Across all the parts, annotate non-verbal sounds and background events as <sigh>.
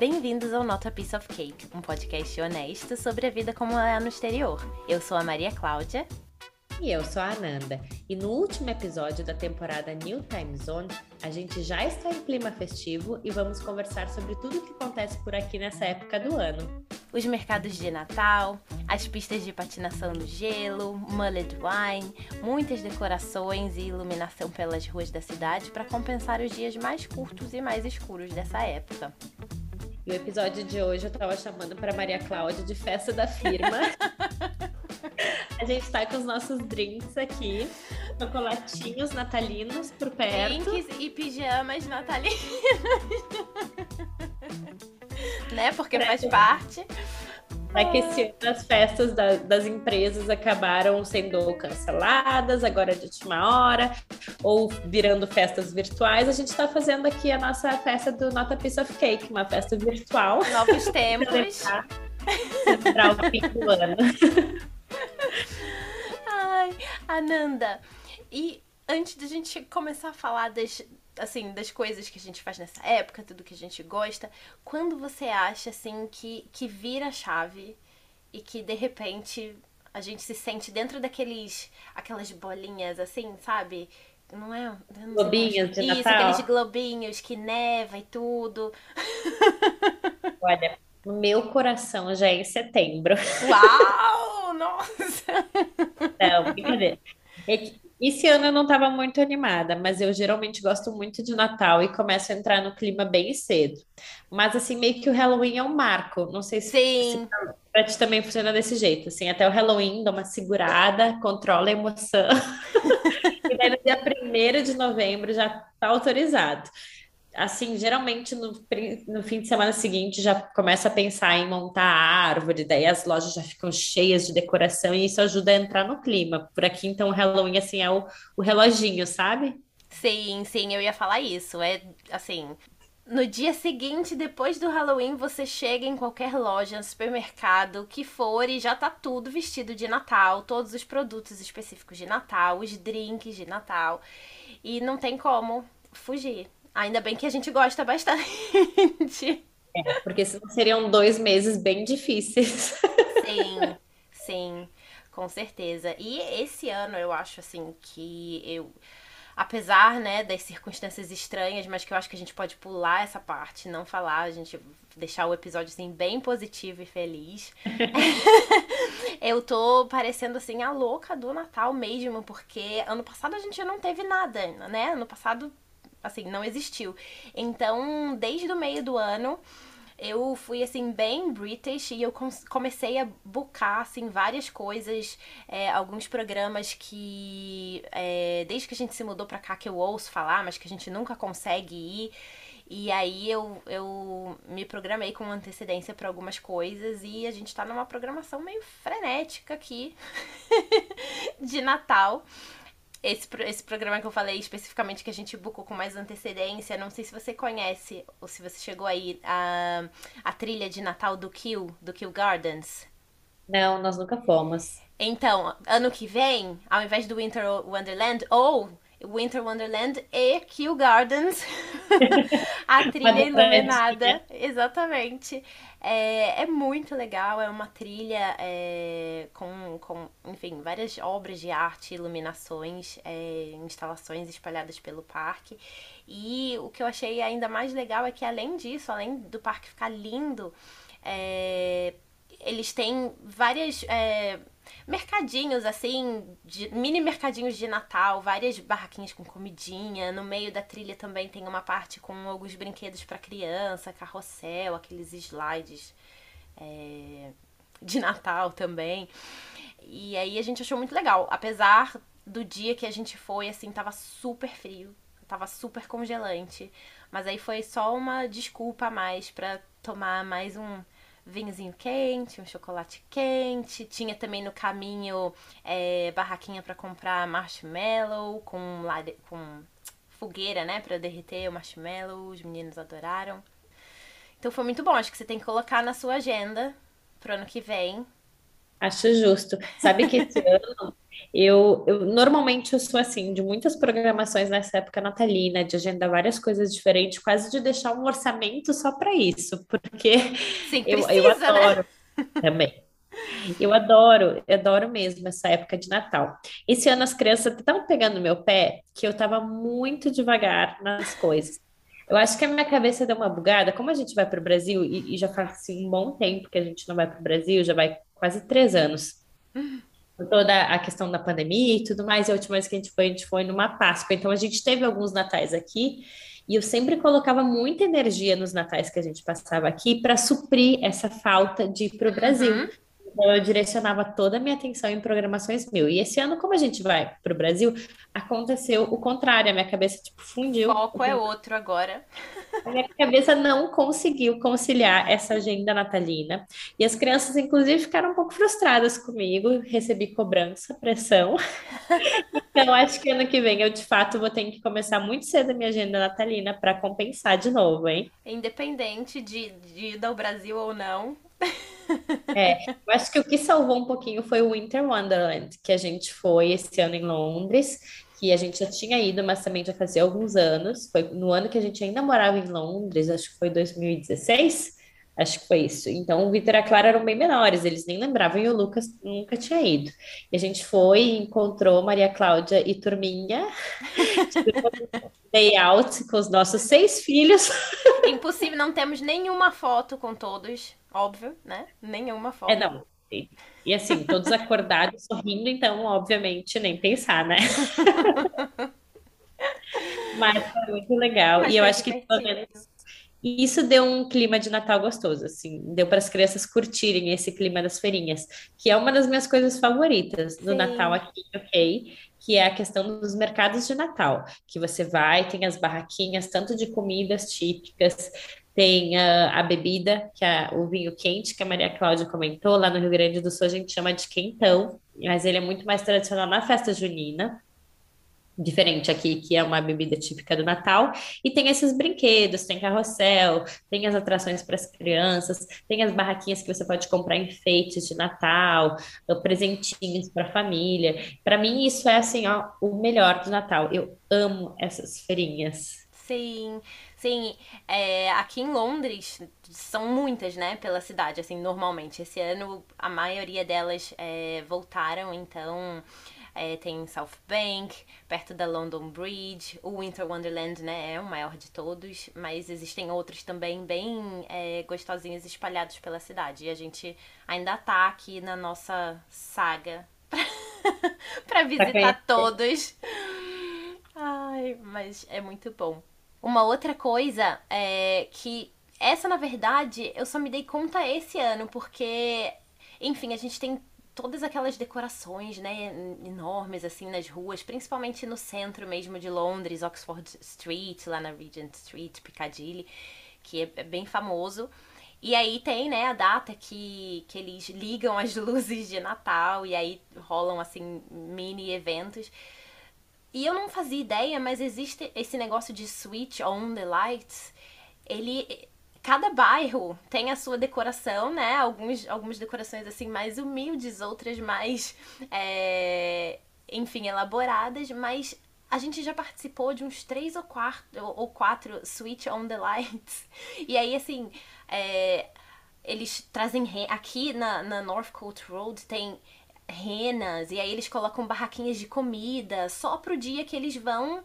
Bem-vindos ao Not a Piece of Cake, um podcast honesto sobre a vida como ela é no exterior. Eu sou a Maria Cláudia. E eu sou a Ananda. E no último episódio da temporada New Time Zone, a gente já está em clima festivo e vamos conversar sobre tudo o que acontece por aqui nessa época do ano. Os mercados de Natal, as pistas de patinação no gelo, mullet wine, muitas decorações e iluminação pelas ruas da cidade para compensar os dias mais curtos e mais escuros dessa época. E o episódio de hoje eu estava chamando para Maria Cláudia de festa da firma. <laughs> A gente está com os nossos drinks aqui, chocolatinhos natalinos por perto. Drinks e pijamas natalinos. <laughs> né? Porque faz parte. É que esse ano as festas da, das empresas acabaram sendo canceladas, agora de última hora, ou virando festas virtuais. A gente está fazendo aqui a nossa festa do Not a Piece of Cake, uma festa virtual. Novos <laughs> tempos. Para o fim do ano. <laughs> Ai, Ananda, e antes da gente começar a falar das, assim, das coisas que a gente faz nessa época, tudo que a gente gosta, quando você acha, assim, que, que vira a chave e que, de repente, a gente se sente dentro daqueles, aquelas bolinhas, assim, sabe? Não é? Não globinhos de Isso, Natal. aqueles globinhos que neva e tudo. <laughs> Olha, meu coração já é em setembro. Uau! Nossa! Não, brincadeira. É <laughs> que esse ano eu não estava muito animada, mas eu geralmente gosto muito de Natal e começo a entrar no clima bem cedo. Mas assim, meio que o Halloween é um marco. Não sei se, Sim. se pra ti também funciona desse jeito. Assim, até o Halloween dá uma segurada, controla a emoção. <laughs> E daí no dia 1 de novembro já tá autorizado. Assim, geralmente no, no fim de semana seguinte já começa a pensar em montar a árvore, daí as lojas já ficam cheias de decoração e isso ajuda a entrar no clima. Por aqui, então, o Halloween, assim, é o, o reloginho, sabe? Sim, sim, eu ia falar isso. É assim, no dia seguinte, depois do Halloween, você chega em qualquer loja, supermercado, que for, e já tá tudo vestido de Natal, todos os produtos específicos de Natal, os drinks de Natal. E não tem como fugir. Ainda bem que a gente gosta bastante. Porque senão seriam dois meses bem difíceis. Sim, sim, com certeza. E esse ano eu acho assim que eu, apesar, né, das circunstâncias estranhas, mas que eu acho que a gente pode pular essa parte, não falar, a gente deixar o episódio assim bem positivo e feliz. <laughs> eu tô parecendo assim a louca do Natal mesmo, porque ano passado a gente não teve nada, né? Ano passado assim, não existiu. Então, desde o meio do ano, eu fui assim bem British e eu com- comecei a buscar assim várias coisas, é, alguns programas que é, desde que a gente se mudou pra cá que eu ouço falar, mas que a gente nunca consegue ir. E aí eu, eu me programei com antecedência para algumas coisas e a gente tá numa programação meio frenética aqui <laughs> de Natal. Esse, esse programa que eu falei especificamente que a gente bucou com mais antecedência, não sei se você conhece ou se você chegou aí a, a trilha de Natal do Kill, do Kill Gardens. Não, nós nunca fomos. Então, ano que vem, ao invés do Winter Wonderland, ou Winter Wonderland e Kew Gardens, <laughs> a trilha Uma iluminada. Exatamente. É, é muito legal, é uma trilha é, com, com, enfim, várias obras de arte, iluminações, é, instalações espalhadas pelo parque. E o que eu achei ainda mais legal é que, além disso, além do parque ficar lindo, é, eles têm várias é, mercadinhos assim, de- mini mercadinhos de Natal, várias barraquinhas com comidinha. No meio da trilha também tem uma parte com alguns brinquedos para criança, carrossel, aqueles slides é, de Natal também. E aí a gente achou muito legal, apesar do dia que a gente foi, assim, tava super frio, tava super congelante. Mas aí foi só uma desculpa a mais pra tomar mais um vinhozinho quente, um chocolate quente. Tinha também no caminho é, barraquinha pra comprar marshmallow com, com fogueira, né, Pra derreter o marshmallow. Os meninos adoraram. Então foi muito bom. Acho que você tem que colocar na sua agenda pro ano que vem. Acho justo. Sabe que esse <laughs> ano Eu, eu normalmente eu sou assim, de muitas programações nessa época natalina, de agendar várias coisas diferentes, quase de deixar um orçamento só para isso, porque Sim, eu, precisa, eu né? adoro também. Eu adoro, eu adoro mesmo essa época de Natal. Esse ano as crianças estavam pegando no meu pé que eu estava muito devagar nas coisas. Eu acho que a minha cabeça deu uma bugada. Como a gente vai para o Brasil, e, e já faz assim, um bom tempo que a gente não vai para o Brasil, já vai quase três anos. Por toda a questão da pandemia e tudo mais, e a última vez que a gente foi, a gente foi numa Páscoa. Então a gente teve alguns natais aqui, e eu sempre colocava muita energia nos natais que a gente passava aqui para suprir essa falta de ir para o Brasil. Uhum. Então, eu direcionava toda a minha atenção em programações mil. E esse ano, como a gente vai para o Brasil, aconteceu o contrário. A minha cabeça, tipo, fundiu. Foco é outro agora. A minha cabeça não conseguiu conciliar essa agenda natalina. E as crianças, inclusive, ficaram um pouco frustradas comigo. Recebi cobrança, pressão. Então, acho que ano que vem eu, de fato, vou ter que começar muito cedo a minha agenda natalina para compensar de novo, hein? Independente de, de ir ao Brasil ou não. É, eu acho que o que salvou um pouquinho foi o Winter Wonderland, que a gente foi esse ano em Londres, que a gente já tinha ido, mas também já fazia alguns anos. Foi no ano que a gente ainda morava em Londres, acho que foi 2016, acho que foi isso. Então o Vitor e a Clara eram bem menores, eles nem lembravam e o Lucas nunca tinha ido. E a gente foi e encontrou Maria Cláudia e Turminha, <laughs> day out com os nossos seis filhos. Impossível, não temos nenhuma foto com todos, óbvio, né? Nenhuma É, foto. não. E assim, todos acordados, sorrindo, então, obviamente, nem pensar, né? <laughs> Mas foi muito legal. Mas E eu acho que pelo divertido. Menos isso deu um clima de Natal gostoso, assim, deu para as crianças curtirem esse clima das feirinhas, que é uma das minhas coisas favoritas do Natal Sim. aqui, ok? Que é a questão dos mercados de Natal, que você vai, tem as barraquinhas, tanto de comidas típicas, tem a bebida, que é o vinho quente, que a Maria Cláudia comentou, lá no Rio Grande do Sul a gente chama de quentão, mas ele é muito mais tradicional na festa junina diferente aqui, que é uma bebida típica do Natal, e tem esses brinquedos, tem carrossel, tem as atrações para as crianças, tem as barraquinhas que você pode comprar enfeites de Natal, presentinhos para a família. Para mim isso é assim, ó, o melhor do Natal. Eu amo essas feirinhas. Sim, sim. É, aqui em Londres são muitas, né, pela cidade, assim, normalmente. Esse ano a maioria delas é, voltaram, então é, tem South Bank, perto da London Bridge, o Winter Wonderland, né, é o maior de todos, mas existem outros também bem é, gostosinhos espalhados pela cidade. E a gente ainda tá aqui na nossa saga <laughs> pra Para visitar todos. Ai, mas é muito bom. Uma outra coisa é que essa, na verdade, eu só me dei conta esse ano, porque, enfim, a gente tem todas aquelas decorações, né, enormes assim nas ruas, principalmente no centro mesmo de Londres, Oxford Street, lá na Regent Street, Piccadilly, que é é bem famoso. E aí tem, né, a data que, que eles ligam as luzes de Natal e aí rolam assim mini eventos. E eu não fazia ideia, mas existe esse negócio de switch on the lights. Ele. Cada bairro tem a sua decoração, né? Alguns, algumas decorações assim mais humildes, outras mais. é, enfim, elaboradas, mas a gente já participou de uns três ou quatro, ou quatro Switch on the Lights. <laughs> E aí, assim, é, eles trazem. Aqui na, na Northcote Road tem renas, e aí eles colocam barraquinhas de comida só pro dia que eles vão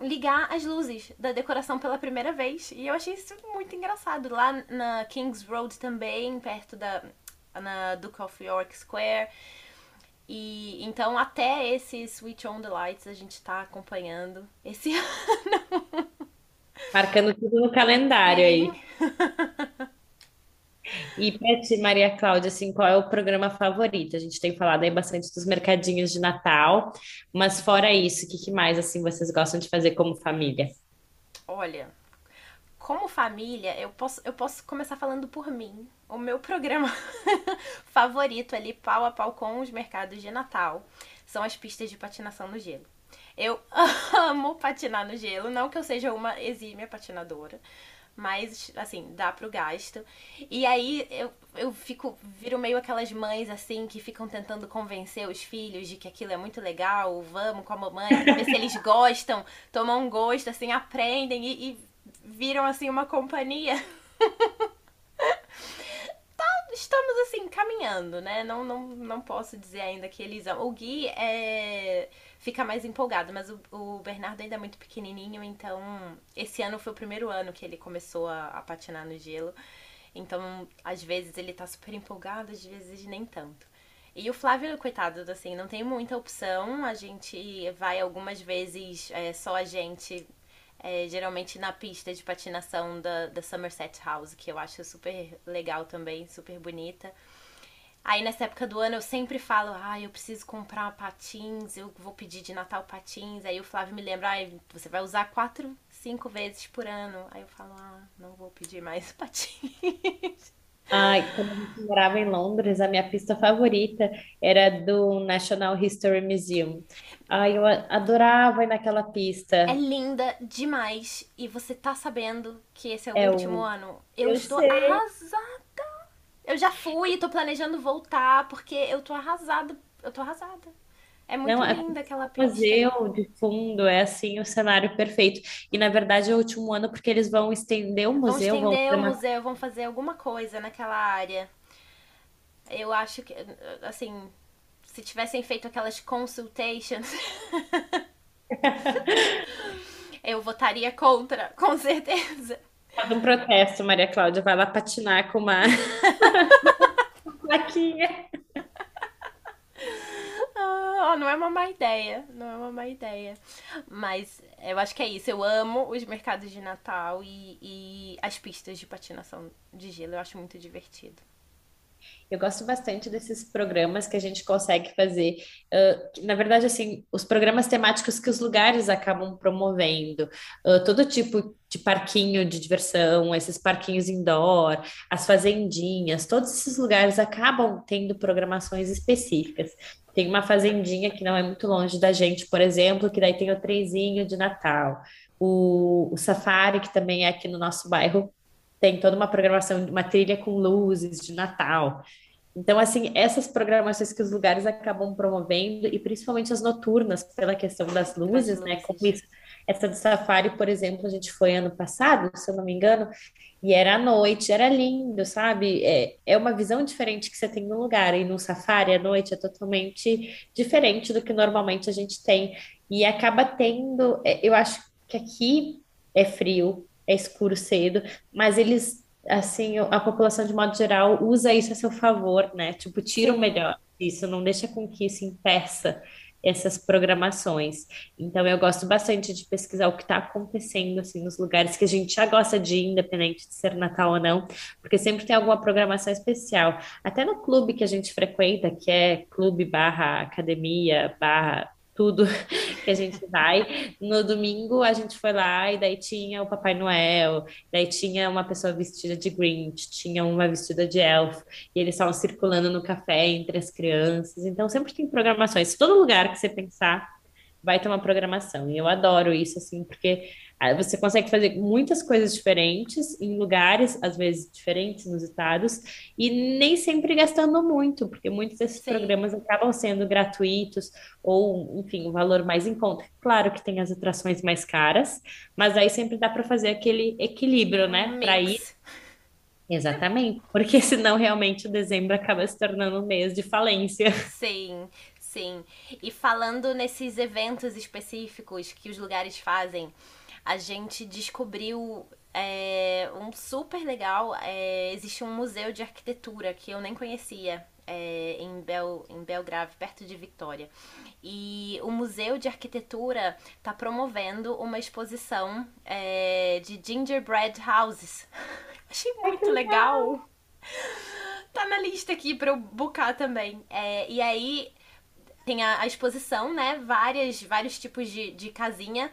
ligar as luzes da decoração pela primeira vez. E eu achei isso muito engraçado. Lá na Kings Road também, perto da na Duke of York Square. E então até esse Switch on the Lights a gente tá acompanhando esse <laughs> Marcando tudo no calendário ano. aí. <laughs> E para ti, Maria Cláudia, assim, qual é o programa favorito? A gente tem falado aí bastante dos mercadinhos de Natal, mas fora isso, o que que mais assim vocês gostam de fazer como família? Olha, como família, eu posso, eu posso começar falando por mim. O meu programa <laughs> favorito ali, pau a pau com os mercados de Natal, são as pistas de patinação no gelo. Eu <laughs> amo patinar no gelo, não que eu seja uma exímia patinadora, Mas, assim, dá pro gasto. E aí eu, eu fico, viro meio aquelas mães, assim, que ficam tentando convencer os filhos de que aquilo é muito legal, vamos com a mamãe, ver se eles gostam, <laughs> tomam um gosto, assim, aprendem e, e viram, assim, uma companhia. <laughs> estamos, assim, caminhando, né? Não, não, não posso dizer ainda que eles. O Gui é fica mais empolgado. Mas o, o, Bernardo ainda é muito pequenininho, então esse ano foi o primeiro ano que ele começou a, a patinar no gelo. Então, às vezes ele tá super empolgado, às vezes nem tanto. E o Flávio, coitado, assim, não tem muita opção. A gente vai algumas vezes, é, só a gente, é, geralmente na pista de patinação da, da Somerset House, que eu acho super legal também, super bonita. Aí nessa época do ano eu sempre falo, ah, eu preciso comprar patins, eu vou pedir de Natal patins. Aí o Flávio me lembra, ah, você vai usar quatro, cinco vezes por ano. Aí eu falo, ah, não vou pedir mais <laughs> patins. Ai, quando a gente morava em Londres, a minha pista favorita era do National History Museum. Ai, eu adorava ir naquela pista. É linda demais. E você tá sabendo que esse é o é último o... ano? Eu, eu estou sei. arrasada. Eu já fui e tô planejando voltar, porque eu tô arrasada. Eu tô arrasada. É muito Não, é linda aquela pista. Museu de fundo é assim o cenário perfeito. E na verdade é o último ano porque eles vão estender o museu. Vão estender vão... o museu, vão fazer alguma coisa naquela área. Eu acho que, assim, se tivessem feito aquelas consultations, <laughs> eu votaria contra, com certeza. Faz um protesto, Maria Cláudia. Vai lá patinar com uma <laughs> <laughs> plaquinha. Ah, não é uma má ideia. Não é uma má ideia. Mas eu acho que é isso. Eu amo os mercados de Natal e, e as pistas de patinação de gelo. Eu acho muito divertido. Eu gosto bastante desses programas que a gente consegue fazer. Uh, na verdade, assim, os programas temáticos que os lugares acabam promovendo, uh, todo tipo de parquinho de diversão, esses parquinhos indoor, as fazendinhas, todos esses lugares acabam tendo programações específicas. Tem uma fazendinha que não é muito longe da gente, por exemplo, que daí tem o trenzinho de Natal. O, o safari, que também é aqui no nosso bairro, tem toda uma programação, uma trilha com luzes de Natal. Então, assim, essas programações que os lugares acabam promovendo, e principalmente as noturnas, pela questão das luzes, né? Como isso, essa do Safari, por exemplo, a gente foi ano passado, se eu não me engano, e era à noite, era lindo, sabe? É, é uma visão diferente que você tem no lugar, e no Safari à noite é totalmente diferente do que normalmente a gente tem. E acaba tendo, é, eu acho que aqui é frio, é escuro cedo, mas eles, assim, a população de modo geral usa isso a seu favor, né? Tipo, tira o melhor disso, não deixa com que isso impeça essas programações. Então, eu gosto bastante de pesquisar o que está acontecendo, assim, nos lugares que a gente já gosta de ir, independente de ser Natal ou não, porque sempre tem alguma programação especial. Até no clube que a gente frequenta, que é clube barra academia, barra tudo <laughs> que a gente vai. No domingo a gente foi lá e daí tinha o Papai Noel, daí tinha uma pessoa vestida de Grinch, tinha uma vestida de elfo, e eles estavam circulando no café entre as crianças. Então sempre tem programações. Todo lugar que você pensar vai ter uma programação. E eu adoro isso, assim, porque você consegue fazer muitas coisas diferentes em lugares, às vezes diferentes nos estados, e nem sempre gastando muito, porque muitos desses Sim. programas acabam sendo gratuitos ou, enfim, um valor mais em conta. Claro que tem as atrações mais caras, mas aí sempre dá para fazer aquele equilíbrio, né? Para ir. Exatamente, porque <laughs> senão realmente o dezembro acaba se tornando um mês de falência. Sim, sim. E falando nesses eventos específicos que os lugares fazem, a gente descobriu é, um super legal. É, existe um museu de arquitetura que eu nem conhecia é, em, Bel, em Belgrave, perto de Vitória. E o Museu de Arquitetura está promovendo uma exposição é, de gingerbread houses. <laughs> Achei muito legal. Tá na lista aqui para eu buscar também. É, e aí tem a, a, exposição, né? Várias, vários tipos de, de casinha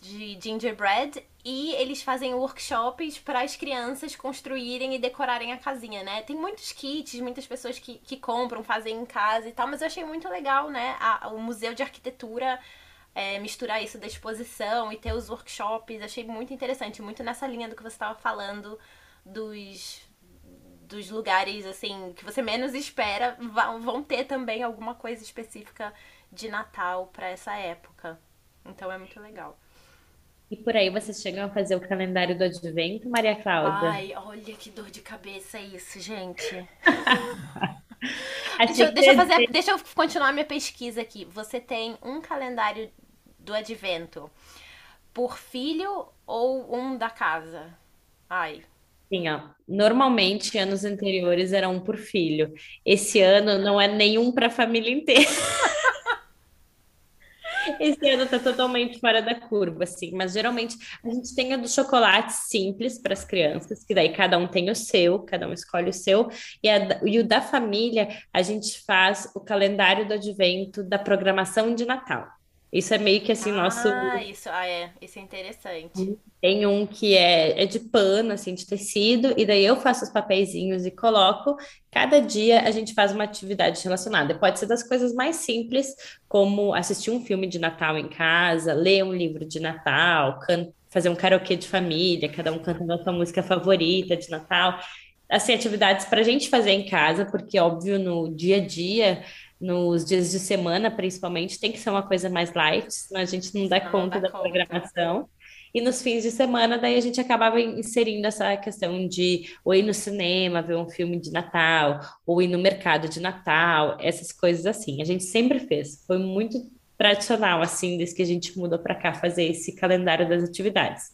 de gingerbread e eles fazem workshops para as crianças construírem e decorarem a casinha, né? Tem muitos kits, muitas pessoas que, que compram, fazem em casa e tal, mas eu achei muito legal, né? A, o Museu de Arquitetura é, misturar isso da exposição e ter os workshops. Achei muito interessante, muito nessa linha do que você estava falando dos, dos lugares assim que você menos espera vão, ter também alguma coisa específica de Natal para essa época. Então é muito legal. E por aí vocês chegam a fazer o calendário do advento, Maria Cláudia? Ai, olha que dor de cabeça isso, gente. <laughs> deixa, eu, deixa, eu fazer, deixa eu continuar minha pesquisa aqui. Você tem um calendário do advento por filho ou um da casa? Ai. Sim, ó. Normalmente, anos anteriores era um por filho. Esse ano não é nenhum para a família inteira. <laughs> Esse ano tá totalmente fora da curva, assim. Mas geralmente a gente tem a do chocolate simples para as crianças, que daí cada um tem o seu, cada um escolhe o seu. E, a, e o da família, a gente faz o calendário do advento da programação de Natal. Isso é meio que assim, nosso. Ah, isso, ah, é. Isso é interessante. Tem um que é, é de pano, assim, de tecido, e daí eu faço os papeizinhos e coloco. Cada dia a gente faz uma atividade relacionada. Pode ser das coisas mais simples, como assistir um filme de Natal em casa, ler um livro de Natal, fazer um karaokê de família, cada um cantando a sua música favorita de Natal. Assim, atividades para a gente fazer em casa, porque, óbvio, no dia a dia nos dias de semana, principalmente, tem que ser uma coisa mais light, senão a gente não dá não conta dá da conta. programação. E nos fins de semana, daí a gente acabava inserindo essa questão de ou ir no cinema, ver um filme de Natal, ou ir no mercado de Natal, essas coisas assim. A gente sempre fez. Foi muito tradicional, assim, desde que a gente mudou para cá, fazer esse calendário das atividades.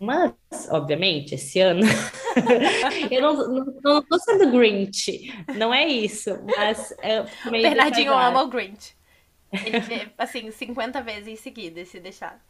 Mas, obviamente, esse ano <laughs> <laughs> eu não, tô sendo Grinch, não é isso, mas é o Bernardinho ama o Grinch. Ele vê, assim, 50 vezes em seguida, se deixar.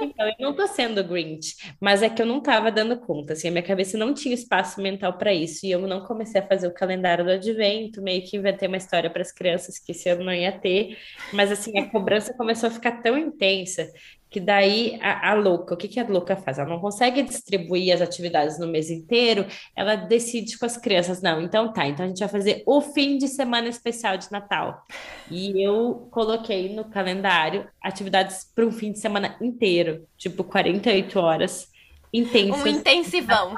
Então, eu não tô sendo Grinch, mas é que eu não tava dando conta, assim, a minha cabeça não tinha espaço mental para isso, e eu não comecei a fazer o calendário do advento, meio que inventei uma história para as crianças que esse ano não ia ter, mas assim, a cobrança começou a ficar tão intensa que daí a, a, louca, o que, que a louca faz? Ela não consegue distribuir as atividades no mês inteiro, ela decide com as crianças, não, então tá, então a gente vai fazer o fim de semana especial de Natal. E eu coloquei no calendário atividades para um fim de semana inteiro, tipo 48 horas intensas. Um intensivão.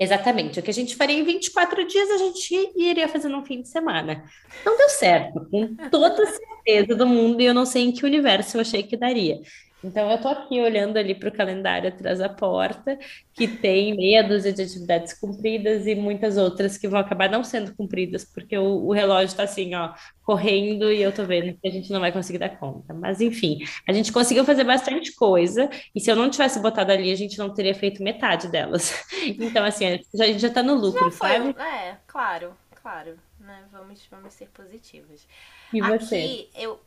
Exatamente. O que a gente faria em 24 dias, a gente iria fazer num fim de semana. Não deu certo, com toda certeza do mundo, e eu não sei em que universo eu achei que daria. Então, eu estou aqui olhando ali para o calendário atrás da porta, que tem meia dúzia de atividades cumpridas e muitas outras que vão acabar não sendo cumpridas, porque o, o relógio está assim, ó, correndo e eu estou vendo que a gente não vai conseguir dar conta. Mas, enfim, a gente conseguiu fazer bastante coisa, e se eu não tivesse botado ali, a gente não teria feito metade delas. <laughs> Então, assim, a gente já está no lucro, foi, sabe? É, claro, claro. Né? Vamos, vamos ser positivos. E você? Aqui, eu,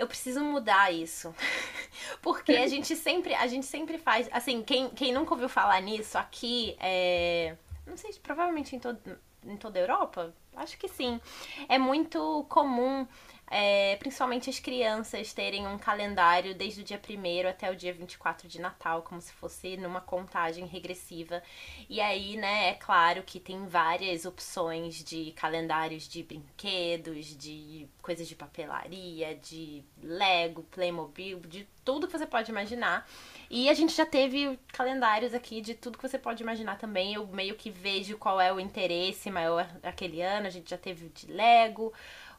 eu preciso mudar isso. <laughs> Porque a gente sempre, a gente sempre faz, assim, quem, quem nunca ouviu falar nisso, aqui é, não sei, provavelmente em, todo, em toda a Europa, acho que sim. É muito comum é, principalmente as crianças terem um calendário desde o dia 1 até o dia 24 de Natal, como se fosse numa contagem regressiva. E aí, né, é claro que tem várias opções de calendários de brinquedos, de coisas de papelaria, de Lego, Playmobil, de tudo que você pode imaginar. E a gente já teve calendários aqui de tudo que você pode imaginar também. Eu meio que vejo qual é o interesse maior aquele ano. A gente já teve de Lego,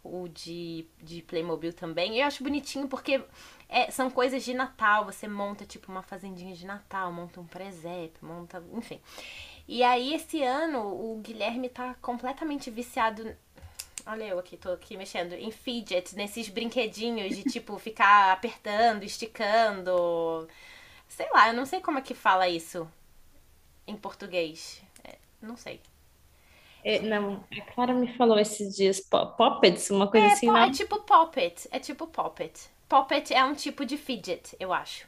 o de, de Playmobil também. Eu acho bonitinho porque é, são coisas de Natal. Você monta tipo uma fazendinha de Natal, monta um presépio, monta. Enfim. E aí, esse ano, o Guilherme tá completamente viciado. Olha eu aqui, tô aqui mexendo em fidget, nesses brinquedinhos de tipo <laughs> ficar apertando, esticando. Sei lá, eu não sei como é que fala isso em português. É, não sei. É, não, a Clara me falou esses dias poppets, uma coisa é, assim, não? É tipo poppet, é tipo poppet. Poppet é um tipo de fidget, eu acho.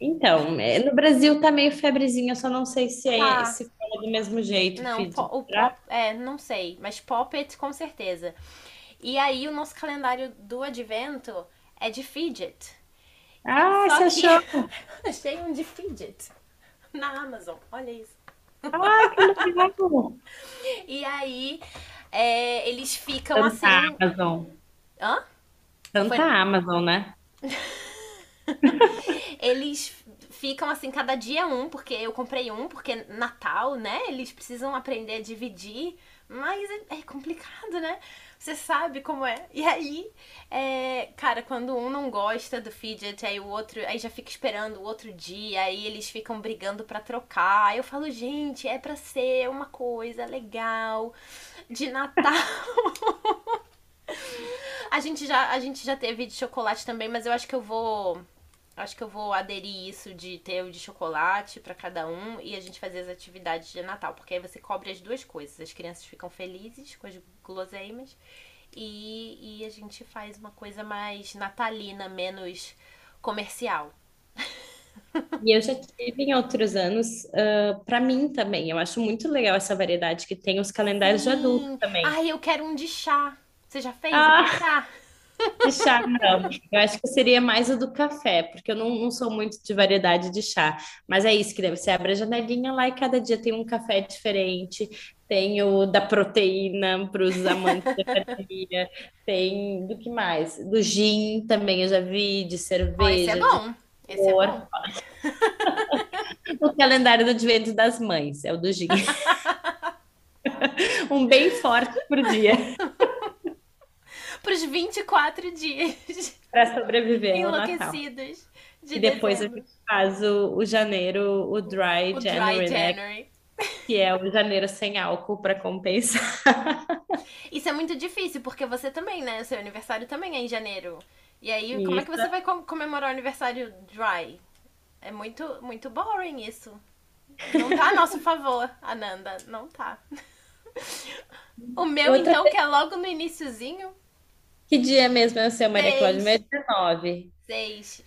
Então, é, no Brasil tá meio febrezinha, eu só não sei se é ah. se fala do mesmo jeito. Não, fidget, o pop, é, não sei, mas poppet com certeza. E aí o nosso calendário do advento é de fidget. Ah, Só você que... achou? <laughs> Achei um de fidget na Amazon, olha isso. Ah, que legal! e aí, é, eles ficam Tanta assim. Amazon. Hã? Tanta Foi... Amazon, né? <laughs> Eles ficam assim, cada dia um, porque eu comprei um, porque Natal, né? Eles precisam aprender a dividir, mas é, é complicado, né? Você sabe como é. E aí, é, cara, quando um não gosta do fidget, aí o outro, aí já fica esperando o outro dia, aí eles ficam brigando para trocar. Aí eu falo, gente, é pra ser uma coisa legal de Natal. <laughs> a gente já a gente já teve de chocolate também, mas eu acho que eu vou Acho que eu vou aderir isso de ter o de chocolate para cada um e a gente fazer as atividades de Natal, porque aí você cobre as duas coisas. As crianças ficam felizes com as guloseimas e, e a gente faz uma coisa mais natalina, menos comercial. E eu já tive em outros anos, uh, para mim também. Eu acho muito legal essa variedade que tem os calendários Sim. de adulto também. Ai, eu quero um de chá. Você já fez ah. de chá? De chá, não. Eu acho que seria mais o do café, porque eu não, não sou muito de variedade de chá. Mas é isso que deve. Você abre a janelinha lá e cada dia tem um café diferente. Tem o da proteína para os amantes da academia. Tem do que mais? Do gin também eu já vi, de cerveja. Oh, esse é bom. Esse é bom. <laughs> o calendário do advento das mães é o do gin. <laughs> um bem forte por dia <laughs> para os 24 dias. Para sobreviver Enlouquecidos. De e depois dezembro. a gente faz o, o janeiro, o Dry o January, dry January. Né? Que é o janeiro sem álcool para compensar. Isso é muito difícil, porque você também, né? O seu aniversário também é em janeiro. E aí, isso. como é que você vai comemorar o aniversário dry? É muito, muito boring isso. Não tá a nosso favor, Ananda. Não tá. O meu, Outra então, vez... que é logo no iníciozinho. Que dia mesmo é o seu, Maria Cláudia? Meu é 19. Seis.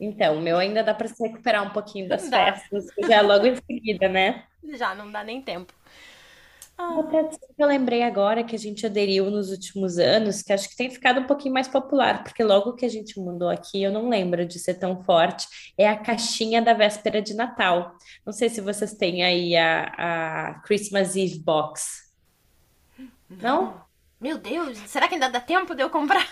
Então, o meu ainda dá para se recuperar um pouquinho das dá. festas, já é logo em seguida, né? <laughs> Já, não dá nem tempo. Ah. Que eu lembrei agora que a gente aderiu nos últimos anos, que acho que tem ficado um pouquinho mais popular, porque logo que a gente mudou aqui, eu não lembro de ser tão forte, é a caixinha da véspera de Natal. Não sei se vocês têm aí a, a Christmas Eve Box. Não? Meu Deus, será que ainda dá tempo de eu comprar?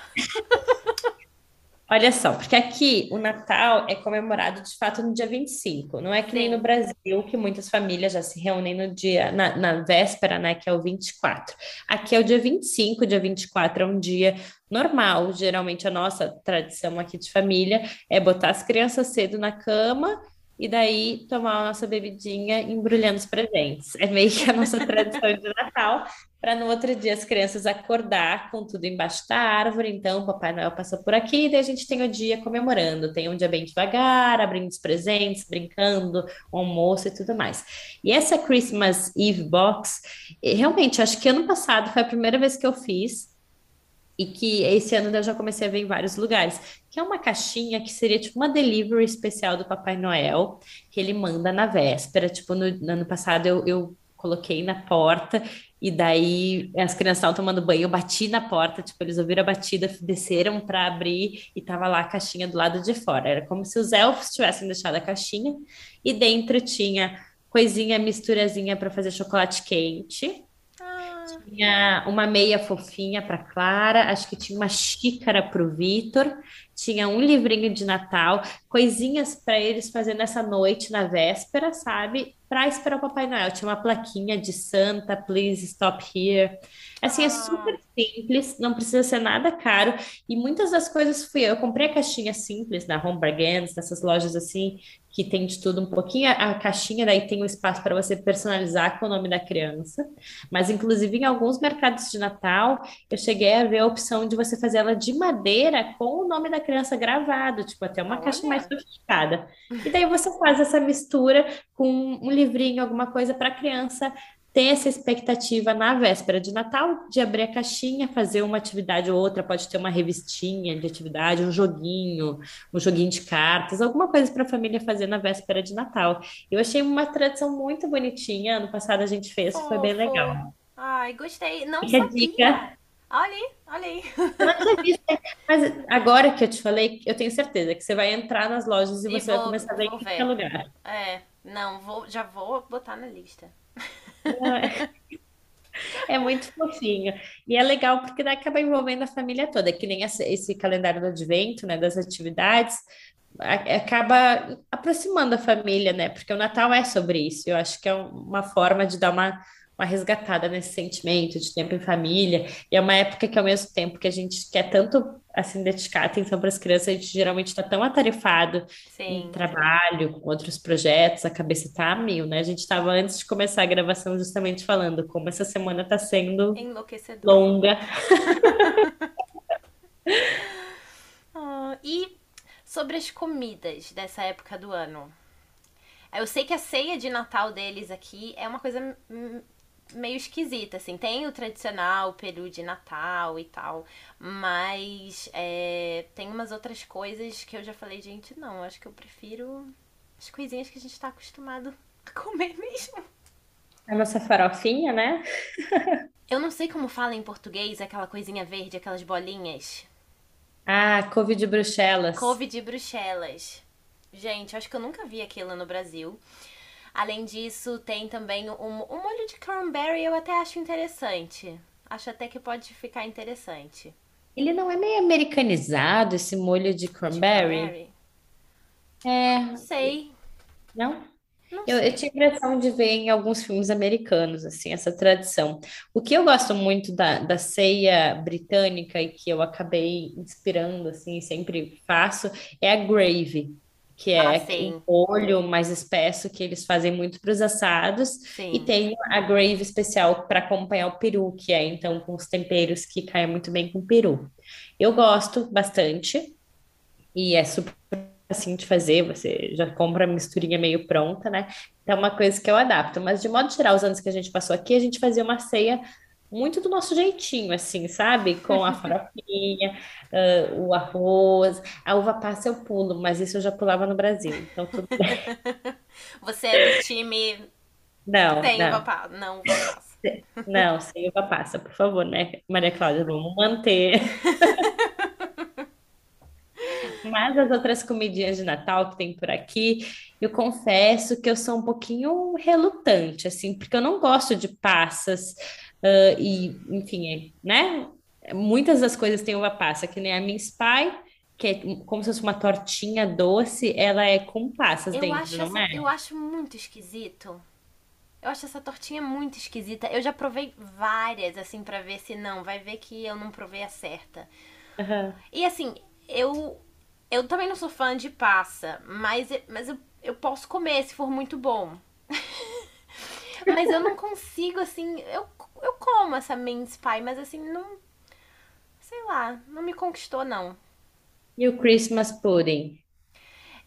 Olha só, porque aqui o Natal é comemorado de fato no dia 25. Não é que Sim. nem no Brasil, que muitas famílias já se reúnem no dia, na, na, véspera, né? Que é o 24. Aqui é o dia 25, o dia 24 é um dia normal. Geralmente a nossa tradição aqui de família é botar as crianças cedo na cama e daí tomar a nossa bebidinha embrulhando os presentes. É meio que a nossa tradição de Natal, para no outro dia as crianças acordar com tudo embaixo da árvore. Então, o Papai Noel passou por aqui e daí a gente tem o dia comemorando. Tem um dia bem devagar, abrindo os presentes, brincando, o almoço e tudo mais. E essa Christmas Eve Box, realmente, acho que ano passado foi a primeira vez que eu fiz e que esse ano eu já comecei a ver em vários lugares, que é uma caixinha que seria tipo uma delivery especial do Papai Noel, que ele manda na véspera, tipo no, no ano passado eu, eu coloquei na porta e daí as crianças estavam tomando banho, eu bati na porta, tipo, eles ouviram a batida, desceram para abrir e tava lá a caixinha do lado de fora. Era como se os elfos tivessem deixado a caixinha e dentro tinha coisinha, misturazinha para fazer chocolate quente tinha uma meia fofinha para Clara, acho que tinha uma xícara para o Vitor, tinha um livrinho de Natal, coisinhas para eles fazer nessa noite, na véspera, sabe? Para esperar o Papai Noel. Tinha uma plaquinha de Santa, please stop here. Assim, é super simples, não precisa ser nada caro. E muitas das coisas fui eu. Eu comprei a caixinha simples na Home Bargains, nessas lojas assim, que tem de tudo um pouquinho. A caixinha daí tem um espaço para você personalizar com o nome da criança. Mas, inclusive, em alguns mercados de Natal, eu cheguei a ver a opção de você fazer ela de madeira com o nome da criança gravado, tipo, até uma Olha. caixa mais sofisticada. E daí você faz essa mistura com um livrinho, alguma coisa para a criança ter essa expectativa na véspera de Natal de abrir a caixinha, fazer uma atividade ou outra, pode ter uma revistinha de atividade, um joguinho, um joguinho de cartas, alguma coisa para a família fazer na véspera de Natal. Eu achei uma tradição muito bonitinha. Ano passado a gente fez, oh, foi bem legal. Ai, gostei. Não Fica sabia. Dica. Olha aí, olha aí. Mas agora que eu te falei, eu tenho certeza que você vai entrar nas lojas e, e você vou, vai começar a ver em qualquer lugar. É, não, vou, já vou botar na lista. É muito fofinho. E é legal porque daí acaba envolvendo a família toda, que nem esse, calendário do advento, né, das atividades, acaba aproximando a família, né? Porque o Natal é sobre isso. Eu acho que é um- uma forma de dar uma, uma resgatada nesse sentimento de tempo em família. E é uma época que, ao mesmo tempo que a gente quer tanto assim dedicar atenção para as crianças, a gente geralmente está tão atarefado em Sim, trabalho, com outros projetos, a cabeça tá a mil, né? A gente estava antes de começar a gravação justamente falando como essa semana está sendo longa. <laughs> Ah, e sobre as comidas dessa época do ano? Eu sei que a ceia de Natal deles aqui é uma coisa meio esquisita, assim. Tem o tradicional peru de Natal e tal, mas é, tem umas outras coisas que eu já falei, gente, não, acho que eu prefiro as coisinhas que a gente tá acostumado a comer <laughs> mesmo. A nossa farofinha, né? <laughs> Eu não sei como fala em português aquela coisinha verde, aquelas bolinhas. Ah, couve de Bruxelas. Couve de Bruxelas. Gente, acho que eu nunca vi aquilo no Brasil. Além disso, tem também o, o molho de cranberry, eu até acho interessante. Acho até que pode ficar interessante. Ele não é meio americanizado, esse molho de De cranberry? Não É, sei, não? não Eu, eu tinha a impressão de ver em alguns filmes americanos, assim, essa tradição. O que eu gosto muito da, da ceia britânica e que eu acabei inspirando, assim, sempre faço, é a gravy, que Ah, é um sim, molho mais espesso que eles fazem muito para os assados, e sim. tem a gravy especial para acompanhar o peru, que é então com os temperos que caem muito bem com o peru. Eu gosto bastante. E é super assim de fazer, você já compra a misturinha meio pronta, né? Então é uma coisa que eu adapto. Mas de modo geral, os anos que a gente passou aqui, a gente fazia uma ceia muito do nosso jeitinho, assim, sabe? Com a <laughs> farofinha, ah, o arroz, a uva passa eu pulo, mas isso eu já pulava no Brasil. Então tudo bem. <laughs> Você é do time Não, sem uva não, passa. Não, uva passa. não, sem uva passa, por favor, né? Maria Cláudia, vamos manter. <laughs> Mas as outras comidinhas de Natal que tem por aqui, eu confesso que eu sou um pouquinho relutante, assim, porque eu não gosto de passas, ah, e, enfim, é, né? Muitas das coisas têm uva passa, que nem a mince pie, que é como se fosse uma tortinha doce, ela é com passas Eu dentro, acho não essa, é? eu acho muito esquisito. Eu acho essa tortinha muito esquisita. Eu já provei várias, assim, pra ver se não. Vai ver que eu não provei a certa. Aham. E assim, eu eu também não sou fã de passa, mas, mas eu, eu posso comer se for muito bom. <laughs> Mas eu não consigo, assim, eu, eu como essa mince pie, mas assim, não, sei lá, não me conquistou, não. E o Christmas pudding?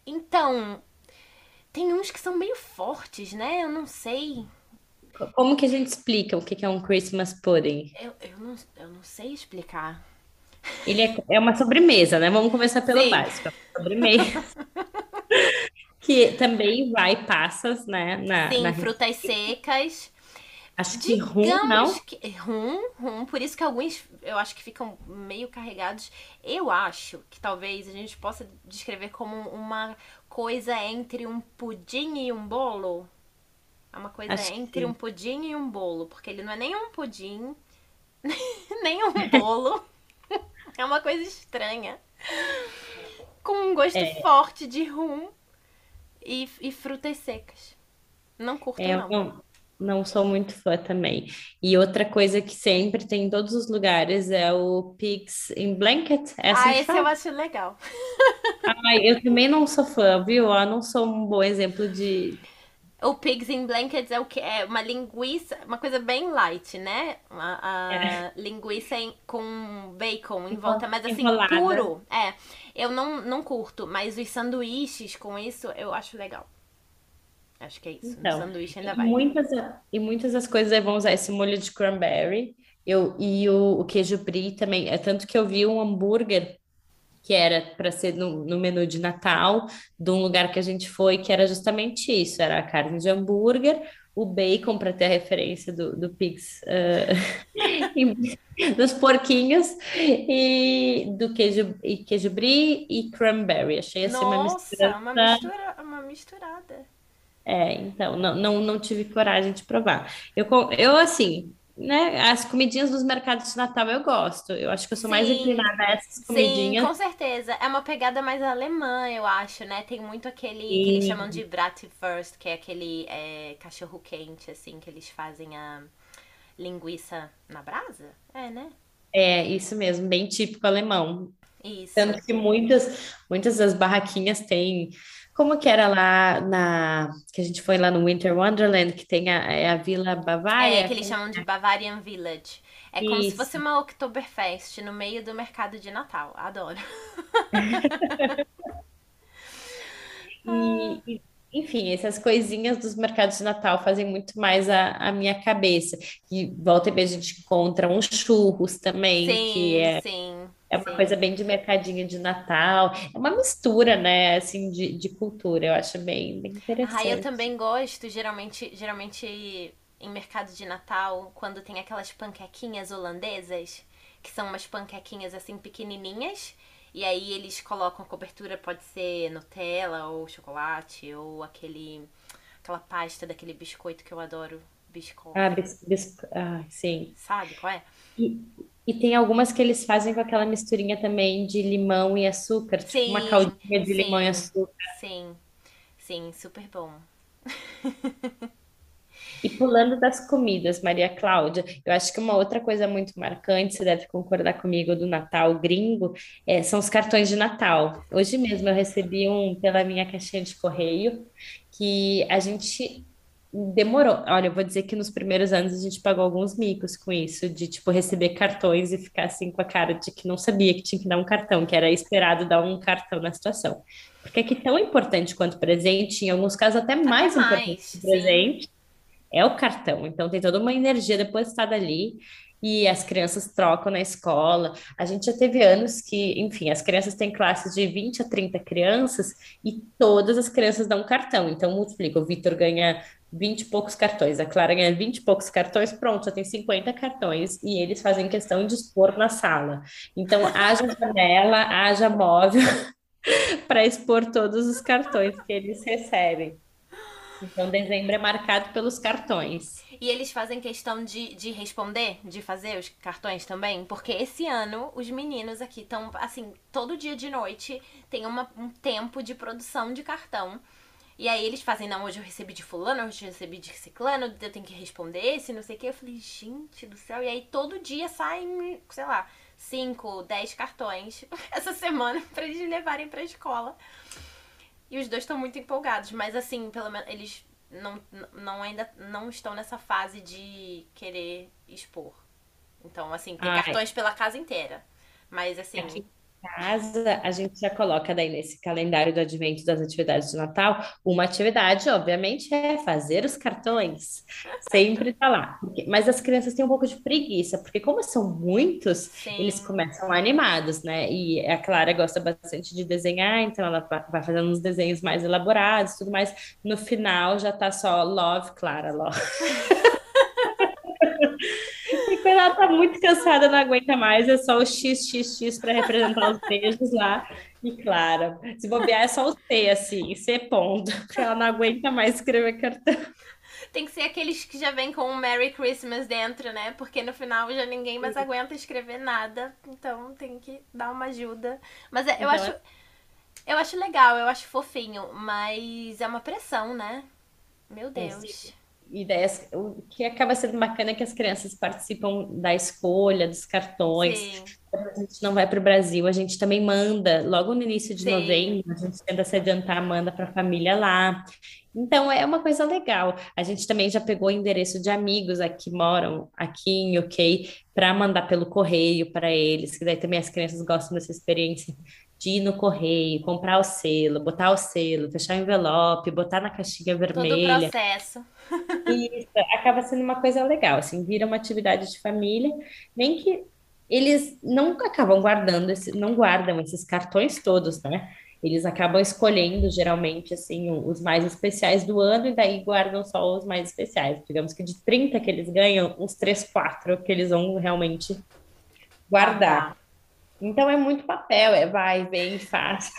Então, tem uns que são meio fortes, né? Eu não sei. Como que a gente explica o que é um Christmas pudding? Eu, eu, não, eu não sei explicar. Ele é, é uma sobremesa, né? Vamos começar pelo Sim, básico. É sobremesa <laughs> que também vai passas, né? Na, na, sim, frutas secas. Acho que rum, não? que. Rum, rum, por isso que alguns eu acho que ficam meio carregados. Eu acho que talvez a gente possa descrever como uma coisa entre um pudim e um bolo. É uma coisa Acho que entre um pudim e um bolo. Porque ele não é nem um pudim, <laughs> nem um bolo. <laughs> É uma coisa estranha. Com um gosto forte de rum e, e frutas secas. Não curto, É, não. não, não sou muito fã também. E outra coisa que sempre tem em todos os lugares é o Pigs in Blanket. É assim Ah, esse eu fala? acho legal. Ai, eu também não sou fã, viu? Eu não sou um bom exemplo de. O Pigs in Blankets é o que? É uma linguiça, uma coisa bem light, né? A, a linguiça em- com bacon em volta, mas assim, Enrolada. puro. É, eu não, não curto, mas os sanduíches com isso eu acho legal. Acho que é isso. No Então, sanduíche ainda vai. muitas, e muitas das coisas aí vão usar esse molho de cranberry. Eu, e o, o queijo brie também. É tanto que eu vi um hambúrguer que era para ser no, no menu de Natal, de um lugar que a gente foi, que era justamente isso: era a carne de hambúrguer, o bacon, para ter a referência do, do Pigs, eh, e- dos porquinhos, e do queijo, e queijo brie e cranberry. Achei assim uma Nossa, uma misturança. mistura, uma misturada. É, então, não, não, não tive coragem de provar. Eu, eu assim, né, as comidinhas dos mercados de Natal eu gosto. Eu acho que eu sou mais Sim, inclinada a essas sim, comidinhas. com certeza. É uma pegada mais alemã, eu acho, né? Tem muito aquele que eles chamam de Bratwurst, que é aquele é, cachorro quente, assim, que eles fazem a linguiça na brasa? É, né? é isso mesmo, bem típico alemão. Isso. Tanto que muitas, muitas das barraquinhas têm. Como que era lá na. Que a gente foi lá no Winter Wonderland, que tem a, é a Vila É, Bavária? que eles chamam de Bavarian Village. É como se fosse Isso. uma Oktoberfest no meio do mercado de Natal. Adoro. <laughs> E, enfim, essas coisinhas dos mercados de Natal fazem muito mais a, a minha cabeça. E volta e meia a gente encontra uns churros também, que Sim, é, sim, é uma coisa sim. bem de mercadinho de Natal. É uma mistura, né, assim, de, de cultura. Eu acho bem, bem Ah, eu interessante. também gosto, geralmente, geralmente em mercado de Natal, quando tem aquelas panquequinhas holandesas, que são umas panquequinhas assim pequenininhas, e aí eles colocam a cobertura, pode ser Nutella ou chocolate ou aquele aquela pasta daquele biscoito que eu adoro, biscoito, Ah, bis, bis, ah, sim. sabe qual é? E, e tem algumas que eles fazem com aquela misturinha também de limão e açúcar, tipo uma Sim, caldinha de limão e sim, açúcar. sim, sim, super bom. <laughs> E pulando das comidas, Maria Cláudia, eu acho que uma outra coisa muito marcante, você deve concordar comigo, do Natal gringo, é, são os cartões de Natal. Hoje mesmo eu recebi um pela minha caixinha de correio, que a gente demorou. Olha, eu vou dizer que nos primeiros anos a gente pagou alguns micos com isso, de tipo receber cartões e ficar assim com a cara de que não sabia que tinha que dar um cartão, que era esperado dar um cartão na situação. Porque é que tão importante quanto presente, em alguns casos até mais importante que sim. presente é o cartão. Então tem toda uma energia depositada ali e as crianças trocam na escola. A gente já teve anos que, enfim, as crianças têm classes de 20 a 30 crianças e todas as crianças dão cartão. Então multiplica, o Vitor ganha 20 e poucos cartões, a Clara ganha 20 e poucos cartões, pronto, já tem 50 cartões e eles fazem questão de expor na sala. Então haja janela, haja móvel <laughs> para expor todos os cartões que eles recebem. Então, dezembro é marcado pelos cartões. E eles fazem questão de, de responder, de fazer os cartões também, porque esse ano os meninos aqui estão, assim, todo dia de noite tem uma- um tempo de produção de cartão. E aí eles fazem, não, hoje eu recebi de fulano, hoje eu recebi de ciclano, eu tenho que responder esse, não sei o quê. Eu falei, gente do céu. E aí todo dia saem, sei lá, 5, 10 cartões <laughs> essa semana pra eles levarem pra escola. E os dois estão muito empolgados, mas assim, pelo menos eles não, não ainda não estão nessa fase de querer expor. Então, assim, tem Ai, cartões pela casa inteira. Mas assim, em casa, a gente já coloca daí nesse calendário do advento das atividades de Natal, uma atividade, obviamente, é fazer os cartões. Sempre tá lá. Mas as crianças têm um pouco de preguiça, porque como são muitos, eles sim. começam animados, né? E a Clara gosta bastante de desenhar, então ela va- vai fazendo uns desenhos mais elaborados, tudo mais. No final já tá só love, Clara, love. <laughs> Ela tá muito cansada, não aguenta mais, é só o XXX para representar os beijos lá. E claro, se bobear é só o C, assim, C ponto, porque ela não aguenta mais escrever cartão. Tem que ser aqueles que já vem com um Merry Christmas dentro, né? Porque no final já ninguém mais aguenta escrever nada. Então tem que dar uma ajuda. Mas é, eu Então, acho, é, eu acho legal, eu acho fofinho, mas é uma pressão, né? Meu é ideias. O que acaba sendo bacana é que as crianças participam da escolha dos cartões. Sim, Quando a gente não vai para o Brasil, a gente também manda, logo no início de sim. novembro, a gente tenta se adiantar, manda para a família lá. Então é uma coisa legal. A gente também já pegou o endereço de amigos aqui que moram aqui em UK para mandar pelo correio para eles, que daí também as crianças gostam dessa experiência de ir no correio, comprar o selo, botar o selo, fechar o envelope, botar na caixinha Todo o vermelha. processo. <laughs> Isso acaba sendo uma coisa legal, assim, vira uma atividade de família, nem que eles não acabam guardando, esse, não guardam esses cartões todos, né? Eles acabam escolhendo, geralmente, assim, os mais especiais do ano e daí guardam só os mais especiais. Digamos que de 30 que eles ganham, uns 3 4 que eles vão realmente guardar. Então é muito papel, é vai, vem, <laughs> faz.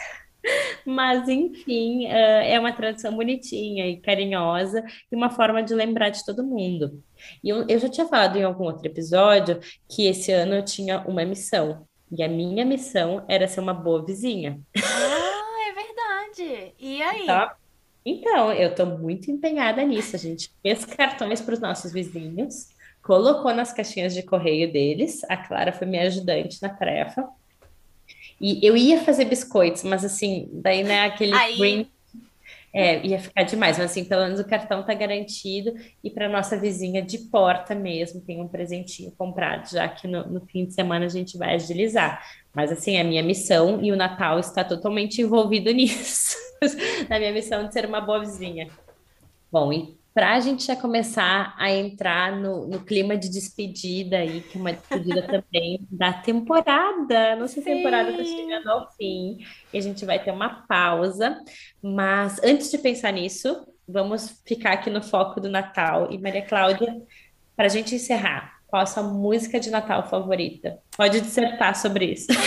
Mas, enfim, é uma tradição bonitinha e carinhosa e uma forma de lembrar de todo mundo. E eu, eu já tinha falado em algum outro episódio que esse ano eu tinha uma missão. E a minha missão era ser uma boa vizinha. Ah, é verdade. E aí? Tá? Então, eu estou muito empenhada nisso. A gente fez cartões para os nossos vizinhos, colocou nas caixinhas de correio deles. A Clara foi minha ajudante na tarefa. E eu ia fazer biscoitos, mas assim, daí, né, aquele Aí, green, é, ia ficar demais, mas assim, pelo menos o cartão tá garantido. E para nossa vizinha de porta mesmo, tem um presentinho comprado, já que no, no fim de semana a gente vai agilizar. Mas assim, a minha missão e o Natal está totalmente envolvido <laughs> nisso, na minha missão de ser uma boa vizinha. Bom, e para a gente já começar a entrar no, no clima de despedida aí, que é uma despedida <laughs> também da temporada. Nossa temporada está sim. chegando ao fim e a gente vai ter uma pausa. Mas antes de pensar nisso, vamos ficar aqui no foco do Natal. E Maria Cláudia, para a gente encerrar, qual a sua música de Natal favorita? Pode dissertar sobre isso. <laughs>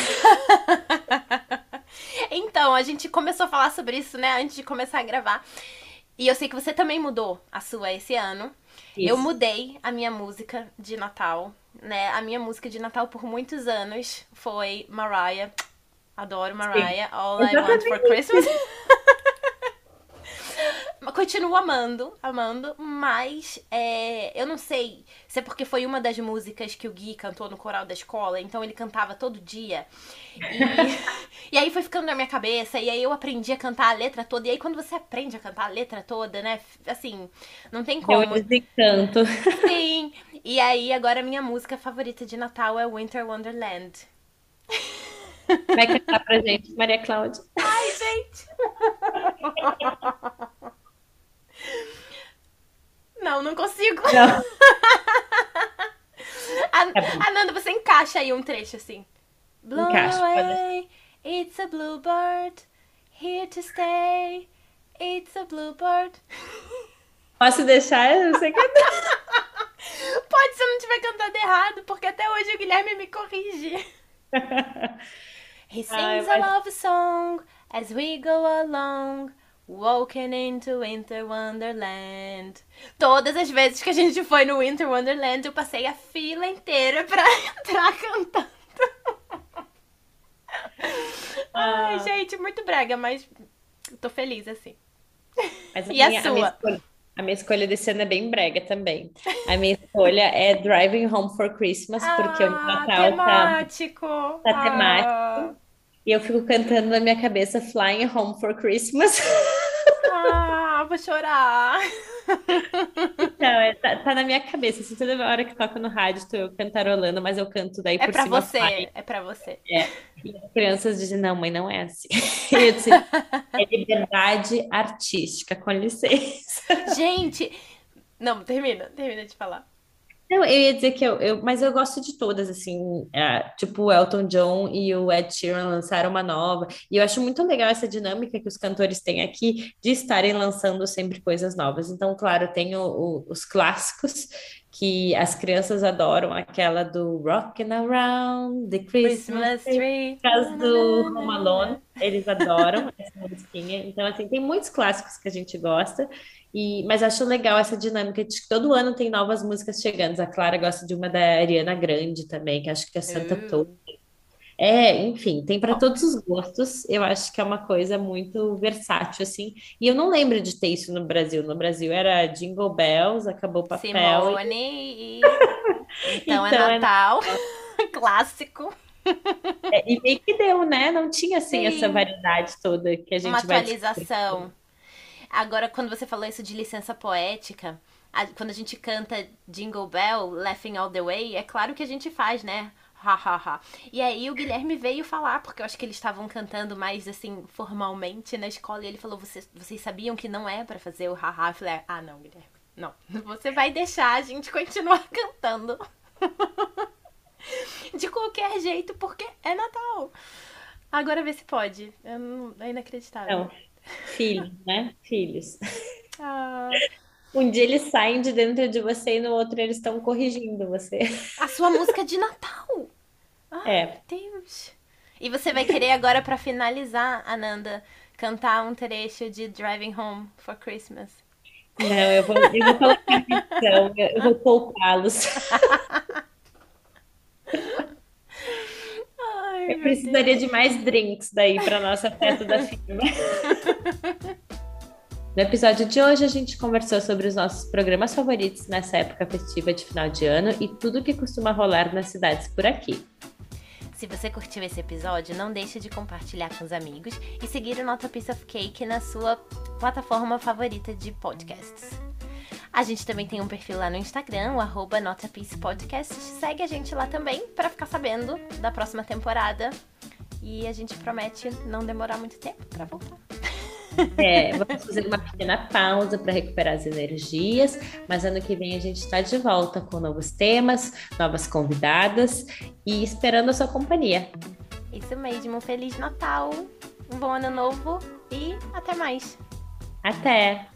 Então, a gente começou a falar sobre isso, né, antes de começar a gravar. E eu sei que você também mudou a sua esse ano. Eu Isso. mudei a minha música de Natal, né? A minha música de Natal por muitos anos foi Mariah. Adoro Sim, Mariah. All I Want for Christmas. <laughs> Continuo amando, amando, mas é, eu não sei se é porque foi uma das músicas que o Gui cantou no coral da escola, então ele cantava todo dia. E, <laughs> e aí foi ficando na minha cabeça, e aí eu aprendi a cantar a letra toda. E aí quando você aprende a cantar a letra toda, né? Assim, não tem como. desencanto. <laughs> Sim. E aí agora a minha música favorita de Natal é Winter Wonderland. Vai cantar pra gente, Maria Cláudia. Ai, gente! <laughs> Não, não consigo. Não, <laughs> A- tá bom. Ananda, você encaixa aí um trecho assim. Blow Encaixa, pode. away, it's a bluebird, here to stay, it's a bluebird. Posso deixar? Eu sei que <laughs> Pode se eu não tiver cantado errado, porque até hoje o Guilherme me corrige. <laughs> He Ai, sings a mas love song as we go along, walking into Winter Wonderland. Todas as vezes que a gente foi no Winter Wonderland, eu passei a fila inteira pra <laughs> entrar cantando. Ai, Ah, gente, muito brega, mas tô feliz assim. mas a E a minha, a minha sua? escolha, a minha escolha desse ano é bem brega também. A minha escolha é Driving Home for Christmas, porque o Ah, Natal tá, temático. tá Ah, temático. E eu fico cantando na minha cabeça Flying Home for Christmas. <laughs> ah, vou chorar. Então, é, tá, tá na minha cabeça. Assim, toda hora que toca no rádio, tô eu cantarolando, mas eu canto daí É por pra cima você, é pra você. É. E as crianças dizem, não, mãe, não é assim. <laughs> Eu disse, é liberdade artística, com licença. Gente, não, termina, termina de falar. Não, eu ia dizer que eu, eu- mas eu gosto de todas, assim, é, tipo o Elton John e o Ed Sheeran lançaram uma nova, e eu acho muito legal essa dinâmica que os cantores têm aqui de estarem lançando sempre coisas novas. Então, claro, tem o- o- os clássicos que as crianças adoram, aquela do Rockin' Around the Christmas Christmas Tree, causa do Home Alone, eles adoram <laughs> essa musiquinha. Então, assim, tem muitos clássicos que a gente gosta. E, mas acho legal essa dinâmica de que todo ano tem novas músicas chegando. A Clara gosta de uma da Ariana Grande também, que acho que é Santa Uh, Tô. É, enfim, tem para todos os gostos. Eu acho que é uma coisa muito versátil, assim. E eu não lembro de ter isso no Brasil. No Brasil era Jingle Bells, acabou o papel. Simone e <laughs> então é Então, é, Natal, <laughs> clássico. é- e meio que deu, né? Não tinha, assim, essa Sim, variedade toda que a uma gente vai descobrindo. atualização. Agora, quando você falou isso de licença poética, a- quando a gente canta Jingle Bell, Laughing All the Way, é claro que a gente faz, né? E aí o Guilherme veio falar, porque eu acho que eles estavam cantando mais assim, formalmente na escola, e ele falou: vocês, vocês sabiam que não é pra fazer o ha, ha? Eu falei: ah, não, Guilherme, não. <laughs> Você vai deixar a gente continuar <laughs> cantando de qualquer jeito, porque é Natal. Agora vê se pode. É inacreditável. Não, filhos, né? Filhos. Ah, Um dia eles saem de dentro de você e no outro eles estão corrigindo você. a sua música de Natal. <laughs> Ai, meu É, Deus. E você vai querer agora, para finalizar, Ananda, cantar um trecho de Driving Home for Christmas. Não, eu vou, eu vou colocar então, eu vou poupá-los. <laughs> eu precisaria Deus. de mais drinks daí para nossa festa da firma. <laughs> No episódio de hoje, a gente conversou sobre os nossos programas favoritos nessa época festiva de final de ano e tudo que costuma rolar nas cidades por aqui. Se você curtiu esse episódio, não deixe de compartilhar com os amigos e seguir o Nota Piece of Cake na sua plataforma favorita de podcasts. A gente também tem um perfil lá no Instagram, o. Segue a gente lá também para ficar sabendo da próxima temporada. E a gente promete não demorar muito tempo para voltar. É, vamos fazer uma pequena pausa para recuperar as energias, mas ano que vem a gente está de volta com novos temas, novas convidadas e esperando a sua companhia. Isso mesmo, Feliz Natal, um bom ano novo e até mais. Até!